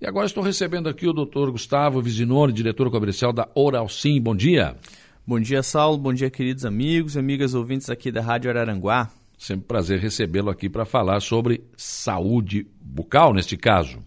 E agora estou recebendo aqui o doutor Gustavo Visinone, diretor comercial da Oral Sim. Bom dia. Bom dia, Saulo. Bom dia, queridos amigos e amigas ouvintes aqui da Rádio Araranguá. Sempre prazer recebê-lo aqui para falar sobre saúde bucal, neste caso.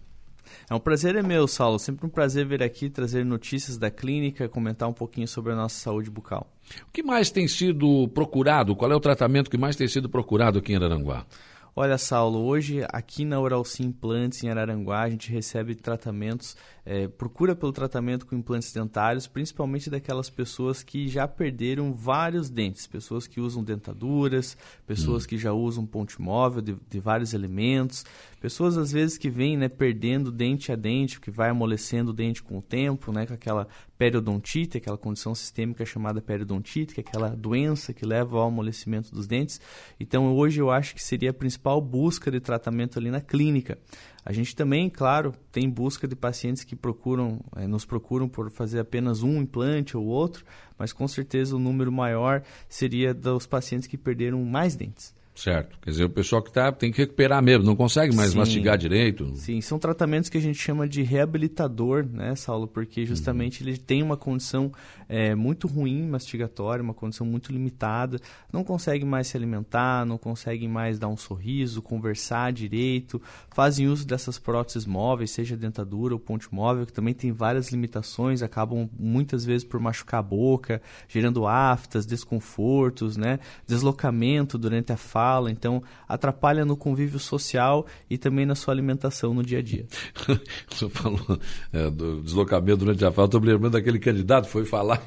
É um prazer é meu, Saulo. Sempre um prazer vir aqui trazer notícias da clínica, comentar um pouquinho sobre a nossa saúde bucal. O que mais tem sido procurado? Qual é o tratamento que mais tem sido procurado aqui em Araranguá? Olha, Saulo, hoje aqui na Oral Sim Implantes em Araranguá a gente recebe tratamentos, é, procura pelo tratamento com implantes dentários, principalmente daquelas pessoas que já perderam vários dentes, pessoas que usam dentaduras, pessoas hum. que já usam ponte móvel de, de, vários elementos, pessoas às vezes que vêm né, perdendo dente a dente, que vai amolecendo o dente com o tempo, né, com aquela periodontite, aquela condição sistêmica chamada periodontite, que é aquela doença que leva ao amolecimento dos dentes. Então, hoje eu acho que seria a principal busca de tratamento ali na clínica. A gente também, claro, tem busca de pacientes que procuram, é, nos procuram por fazer apenas um implante ou outro, mas com certeza o número maior seria dos pacientes que perderam mais dentes. Certo. Quer dizer, o pessoal que tá, tem que recuperar mesmo, não consegue mais Sim. mastigar direito. Sim, são tratamentos que a gente chama de reabilitador, né, Saulo? Porque justamente uhum. ele tem uma condição é, muito ruim mastigatória, uma condição muito limitada, não consegue mais se alimentar, não conseguem mais dar um sorriso, conversar direito, fazem uso dessas próteses móveis, seja dentadura ou ponte móvel, que também tem várias limitações, acabam muitas vezes por machucar a boca, gerando aftas, desconfortos, né, deslocamento durante a fase fala, então atrapalha no convívio social e também na sua alimentação no dia a dia. Você falou é, do deslocamento durante a fala, estou me lembrando daquele candidato foi falar.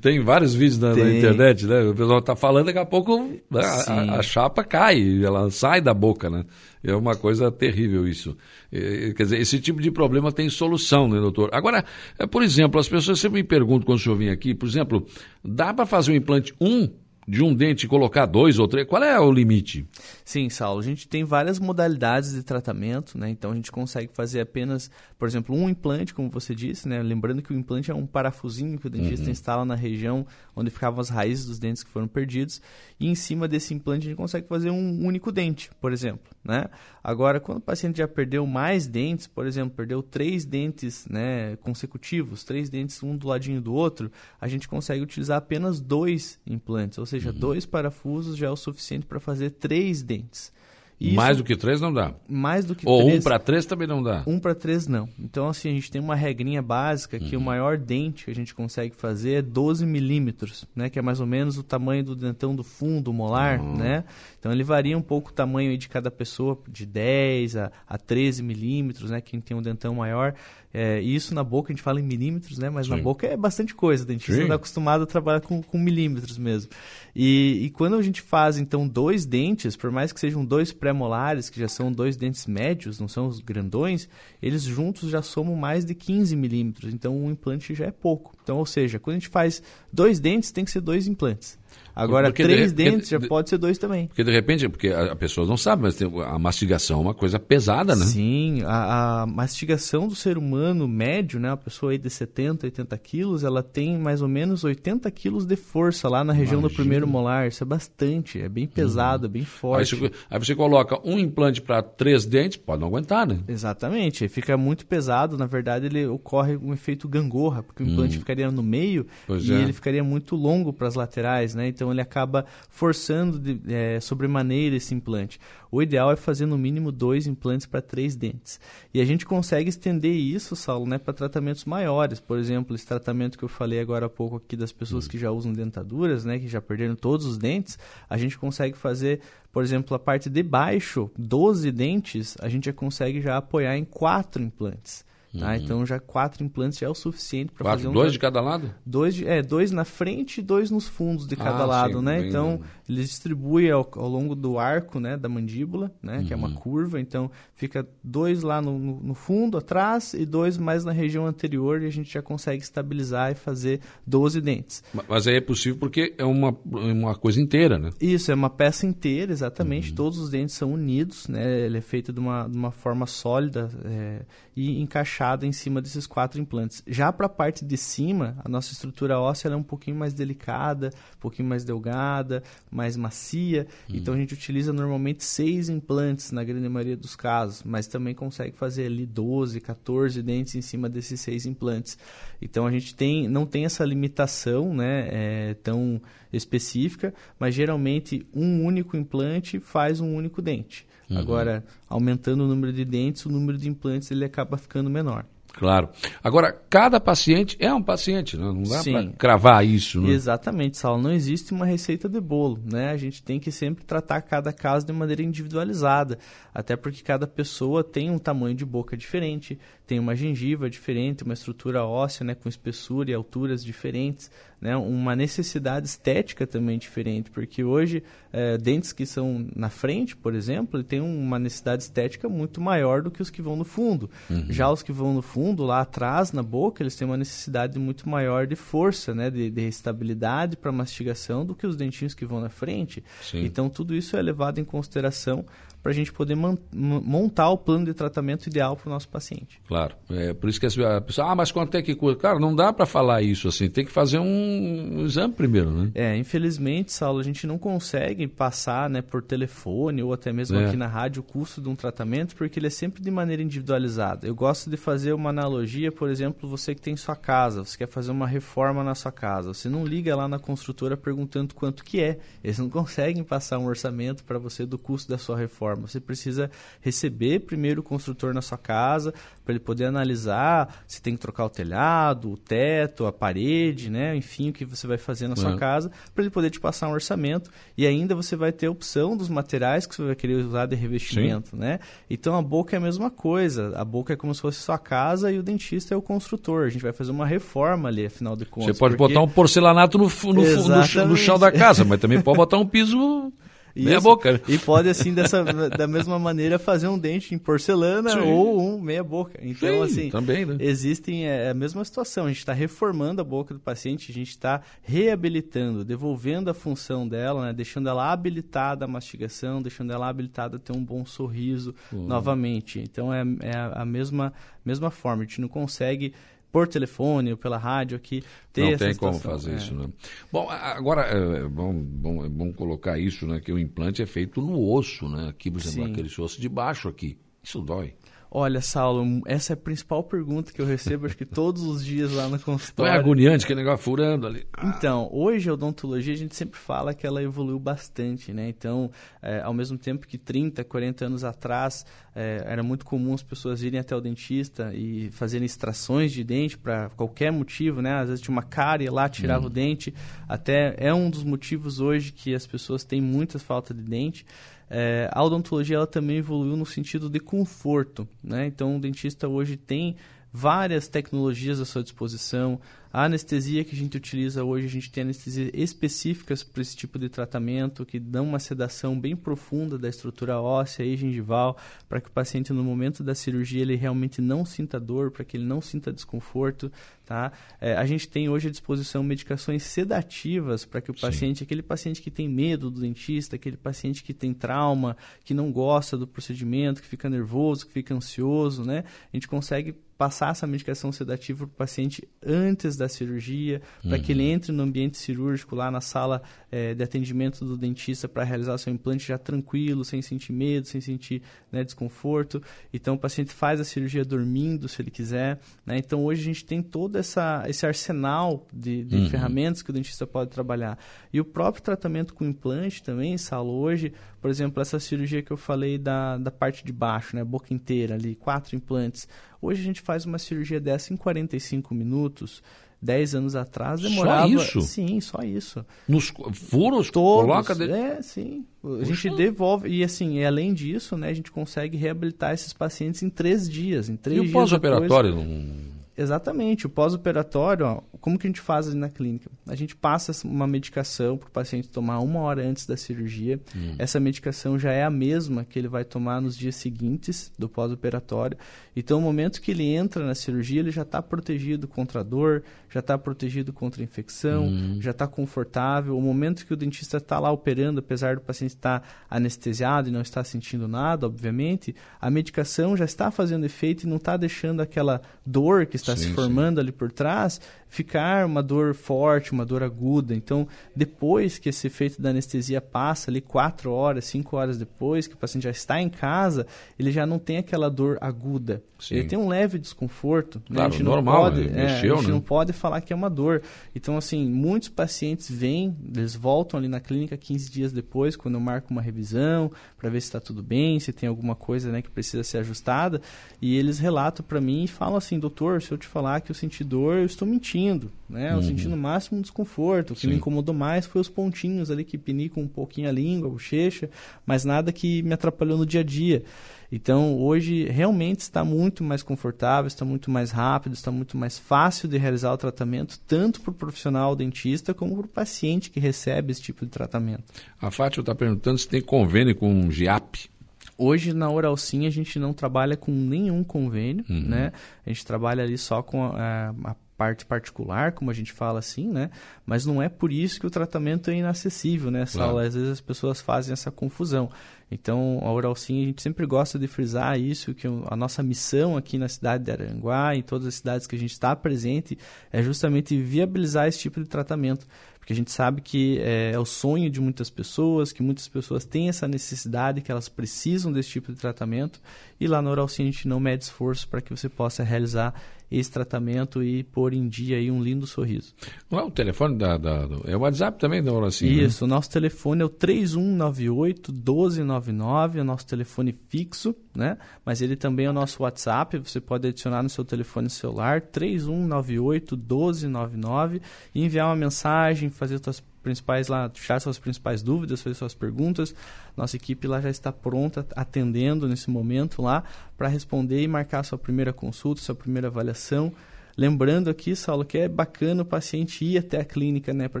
Tem vários vídeos na, na, internet, né? O pessoal está falando, daqui a pouco né, a, a, chapa cai, ela sai da boca, né? É uma coisa terrível isso. É, quer dizer, esse tipo de problema tem solução, né, doutor? Agora, é, por exemplo, as pessoas sempre me perguntam quando o senhor vem aqui, por exemplo, dá para fazer um implante 1 um de um dente colocar dois ou três? Qual é o limite? Sim, Saulo. A gente tem várias modalidades de tratamento, né? Então a gente consegue fazer apenas, por exemplo, um implante, como você disse, né? Lembrando que o implante é um parafusinho que o dentista uhum. instala na região onde ficavam as raízes dos dentes que foram perdidos. E em cima desse implante a gente consegue fazer um único dente, por exemplo, né? Agora, quando o paciente já perdeu mais dentes, por exemplo, perdeu três dentes né, consecutivos, três dentes um do ladinho do outro, a gente consegue utilizar apenas dois implantes, ou seja, uhum. dois parafusos já é o suficiente para fazer três dentes. Isso, mais do que três não dá. Mais do que Ou três. um para três também não dá. Um para três não. Então, assim, a gente tem uma regrinha básica que uhum. o maior dente que a gente consegue fazer é 12 milímetros, né? Que é mais ou menos o tamanho do dentão do fundo molar, uhum. né? Então, ele varia um pouco o tamanho de cada pessoa, de 10 a, a 13 milímetros, né? Quem tem um dentão maior. É, isso na boca a gente fala em milímetros, né? Mas Sim. na boca é bastante coisa. O dentista não está acostumado a trabalhar com, com milímetros mesmo. E, e, quando a gente faz, então, dois dentes, por mais que sejam dois pré-molares, que já são dois dentes médios, não são os grandões, eles juntos já somam mais de 15 milímetros. Então, um implante já é pouco. Então, ou seja, quando a gente faz dois dentes, tem que ser dois implantes. Agora, porque três de, dentes de, já pode ser dois também. Porque de repente, porque a, a pessoa não sabe, mas tem, a mastigação é uma coisa pesada, né? Sim, a, a, mastigação do ser humano médio, né? A pessoa aí de 70, 80 quilos, ela tem mais ou menos 80 quilos de força lá na região Imagina. do primeiro molar. Isso é bastante, é bem pesado, uhum. é bem forte. Aí você, aí você coloca um implante para três dentes, pode não aguentar, né? Exatamente, fica muito pesado. Na verdade, ele ocorre um efeito gangorra, porque o implante uhum. ficaria no meio pois e é. ele ficaria muito longo para as laterais, né? Então, então ele acaba forçando de, é, sobremaneira esse implante. O ideal é fazer no mínimo dois implantes para três dentes. E a gente consegue estender isso, Saulo, né, para tratamentos maiores. Por exemplo, esse tratamento que eu falei agora há pouco aqui das pessoas que já usam dentaduras, né, que já perderam todos os dentes, a gente consegue fazer, por exemplo, a parte de baixo, 12 dentes, a gente já consegue já apoiar em quatro implantes. Tá? Uhum. Então já quatro implantes já é o suficiente para fazer um. Dois de cada lado? Dois, de, é, dois na frente e dois nos fundos de cada ah, lado, sim, né? Então ele distribui ao, ao, longo do arco, né, da mandíbula, né, uhum. que é uma uhum. curva. Então fica dois lá no, no, no, fundo, atrás, e dois mais na região anterior e a gente já consegue estabilizar e fazer 12 dentes. Mas aí é possível porque é uma, uma coisa inteira, né? Isso, é uma peça inteira, exatamente. Uhum. Todos os dentes são unidos, né? Ele é feito de uma, de uma forma sólida é, e encaixado em cima desses quatro implantes. Já para a parte de cima, a nossa estrutura óssea é um pouquinho mais delicada, um pouquinho mais delgada, mais macia. Hum. Então a gente utiliza normalmente seis implantes na grande maioria dos casos, mas também consegue fazer ali 12, 14 dentes em cima desses seis implantes. Então a gente tem, não tem essa limitação né, é, tão específica, mas geralmente um único implante faz um único dente. Uhum. Agora, aumentando o número de dentes, o número de implantes ele acaba ficando menor. Claro. Agora, cada paciente é um paciente, né? não dá para cravar isso. Né? Exatamente, Saulo. Não existe uma receita de bolo. Né? A gente tem que sempre tratar cada caso de maneira individualizada. Até porque cada pessoa tem um tamanho de boca diferente, tem uma gengiva diferente, uma estrutura óssea né, com espessura e alturas diferentes né, uma necessidade estética também diferente, porque hoje é, dentes que são na frente, por exemplo, tem uma necessidade estética muito maior do que os que vão no fundo. Uhum. Já os que vão no fundo, lá atrás, na boca, eles têm uma necessidade muito maior de força, né, de, de estabilidade para mastigação do que os dentinhos que vão na frente. Sim. Então, tudo isso é levado em consideração para a gente poder montar o plano de tratamento ideal para o nosso paciente. Claro. É por isso que a pessoa, ah, mas quanto é que custa? Cara, não dá para falar isso assim, tem que fazer um, um, exame primeiro, né? É, infelizmente, Saulo, a gente não consegue passar né, por telefone ou até mesmo é. aqui na rádio o custo de um tratamento, porque ele é sempre de maneira individualizada. Eu gosto de fazer uma analogia, por exemplo, você que tem sua casa, você quer fazer uma reforma na sua casa, você não liga lá na construtora perguntando quanto que é. Eles não conseguem passar um orçamento para você do custo da sua reforma forma. Você precisa receber primeiro o construtor na sua casa para ele poder analisar se tem que trocar o telhado, o teto, a parede, né? enfim, o que você vai fazer na uhum. sua casa, para ele poder te passar um orçamento. E ainda você vai ter a opção dos materiais que você vai querer usar de revestimento. Né? Então a boca é a mesma coisa. A boca é como se fosse sua casa e o dentista é o construtor. A gente vai fazer uma reforma ali, afinal de contas. Você pode porque... botar um porcelanato no, no, no, no chão da casa, mas também pode botar um piso Meia boca. E pode, assim, dessa, da mesma maneira, fazer um dente em porcelana Sim. ou um meia boca. Então, Sim, assim, também, né? existem é, é, a mesma situação. A gente está reformando a boca do paciente, a gente está reabilitando, devolvendo a função dela, né? deixando ela habilitada à mastigação, deixando ela habilitada a ter um bom sorriso uhum. novamente. Então, é, é a mesma, mesma forma. A gente não consegue por telefone ou pela rádio aqui ter Não tem como fazer é. isso, né? Bom, agora é bom, bom, é bom colocar isso, né? Que o implante é feito no osso, né? Aqui, por exemplo, Sim. aquele osso de baixo aqui. Isso dói. Olha, Saulo, essa é a principal pergunta que eu recebo, acho que todos os dias lá no consultório. Não é agoniante, que negócio furando ali. Então, hoje a odontologia a gente sempre fala que ela evoluiu bastante, né? Então, é, ao mesmo tempo que 30, 40 anos atrás é, era muito comum as pessoas irem até o dentista e fazerem extrações de dente para qualquer motivo, né? Às vezes tinha uma cárie lá, tirava hum. o dente. Até é um dos motivos hoje que as pessoas têm muita falta de dente. É, a odontologia ela também evoluiu no sentido de conforto, né? Então o dentista hoje tem várias tecnologias à sua disposição. A anestesia que a gente utiliza hoje, a gente tem anestesias específicas para esse tipo de tratamento, que dão uma sedação bem profunda da estrutura óssea e gengival, para que o paciente, no momento da cirurgia, ele realmente não sinta dor, para que ele não sinta desconforto. Tá? É, a gente tem hoje à disposição medicações sedativas para que o paciente, Sim. aquele paciente que tem medo do dentista, aquele paciente que tem trauma, que não gosta do procedimento, que fica nervoso, que fica ansioso, né? a gente consegue passar essa medicação sedativa para o paciente antes da cirurgia, uhum. para que ele entre no ambiente cirúrgico, lá na sala é, de atendimento do dentista, para realizar seu implante já tranquilo, sem sentir medo, sem sentir né, desconforto. Então, o paciente faz a cirurgia dormindo, se ele quiser. Né? Então, hoje a gente tem todo essa, esse arsenal de, de uhum. ferramentas que o dentista pode trabalhar. E o próprio tratamento com implante também, Salo, hoje, por exemplo, essa cirurgia que eu falei da, da parte de baixo, né, boca inteira ali, quatro implantes. Hoje a gente faz uma cirurgia dessa em 45 minutos. 10 anos atrás demorava. Só isso? Sim, só isso. Nos furos? Todos, coloca de... É, sim. A Puxa. gente devolve. E assim, além disso, né, a gente consegue reabilitar esses pacientes em três dias. Em três e o pós-operatório? Depois... Exatamente. O pós-operatório, como que a gente faz ali na clínica? A gente passa uma medicação para o paciente tomar uma hora antes da cirurgia. Hum. Essa medicação já é a mesma que ele vai tomar nos dias seguintes do pós-operatório. Então, no momento que ele entra na cirurgia, ele já está protegido contra a dor, já está protegido contra a infecção, hum. já está confortável. O momento que o dentista está lá operando, apesar do paciente estar tá anestesiado e não estar sentindo nada, obviamente, a medicação já está fazendo efeito e não está deixando aquela dor que está se formando sim. ali por trás ficar uma dor forte, uma dor aguda. Então, depois que esse efeito da anestesia passa, ali quatro horas, cinco horas depois, que o paciente já está em casa, ele já não tem aquela dor aguda. Sim. Ele tem um leve desconforto. Né? Claro, né? a gente normal, não pode, é, mexeu, a gente né? não pode falar que é uma dor. Então, assim, muitos pacientes vêm, eles voltam ali na clínica 15 dias depois, quando eu marco uma revisão, para ver se está tudo bem, se tem alguma coisa né, que precisa ser ajustada, e eles relatam para mim e falam assim, doutor, se eu te falar que eu senti dor, eu estou mentindo, né? Eu uhum. senti no máximo um desconforto, o que Sim. me incomodou mais foi os pontinhos ali que pinicam um pouquinho a língua, a bochecha, mas nada que me atrapalhou no dia a dia. Então, hoje realmente está muito mais confortável, está muito mais rápido, está muito mais fácil de realizar o tratamento, tanto para o profissional dentista como para o paciente que recebe esse tipo de tratamento. A Fátima está perguntando se tem convênio com o GIAP. Hoje na Oral Sim a gente não trabalha com nenhum convênio, uhum. né? A gente trabalha ali só com a, a parte particular, como a gente fala assim, né? Mas não é por isso que o tratamento é inacessível, né, Claro. Às vezes as pessoas fazem essa confusão. Então, a Oral Sim, a gente sempre gosta de frisar isso, que a nossa missão aqui na cidade de Aranguá, em todas as cidades que a gente está presente, é justamente viabilizar esse tipo de tratamento. Porque a gente sabe que é, é, o sonho de muitas pessoas, que muitas pessoas têm essa necessidade, que elas precisam desse tipo de tratamento, e lá no Oral Sim a gente não mede esforço para que você possa realizar esse tratamento e pôr em dia aí um lindo sorriso. Não é o telefone da, da do, é o WhatsApp também da Sim? Né? Isso, né? o nosso telefone é o 3198 1299, é o nosso telefone fixo, né? Mas ele também é o nosso WhatsApp, você pode adicionar no seu telefone celular 3198 1299 e enviar uma mensagem, fazer suas principais lá, tirar suas principais dúvidas, fazer suas perguntas. Nossa equipe lá já está pronta, atendendo nesse momento lá para responder e marcar sua primeira consulta, sua primeira avaliação. Lembrando aqui, Saulo, que é bacana o paciente ir até a clínica, né, para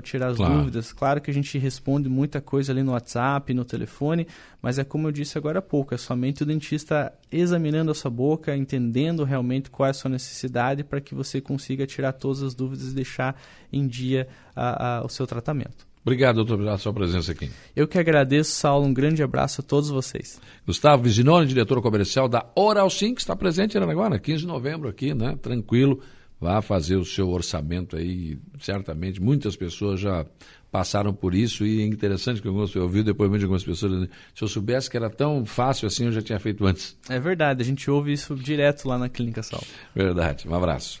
tirar as claro. dúvidas. Claro que a gente responde muita coisa ali no WhatsApp, no telefone, mas é como eu disse agora há pouco, é somente o dentista examinando a sua boca, entendendo realmente qual é a sua necessidade para que você consiga tirar todas as dúvidas e deixar em dia a, a, o seu tratamento. Obrigado, doutor, pela sua presença aqui. Eu que agradeço, Saulo. Um grande abraço a todos vocês. Gustavo Vizinoni, diretor comercial da Oral Sim, que está presente em Aranaguá, 15 de novembro aqui, né? Tranquilo vá fazer o seu orçamento aí. Certamente muitas pessoas já passaram por isso e é interessante que eu ouvi o depoimento de algumas pessoas se eu soubesse que era tão fácil assim, eu já tinha feito antes. É verdade, a gente ouve isso direto lá na Clínica Sal. Verdade, um abraço.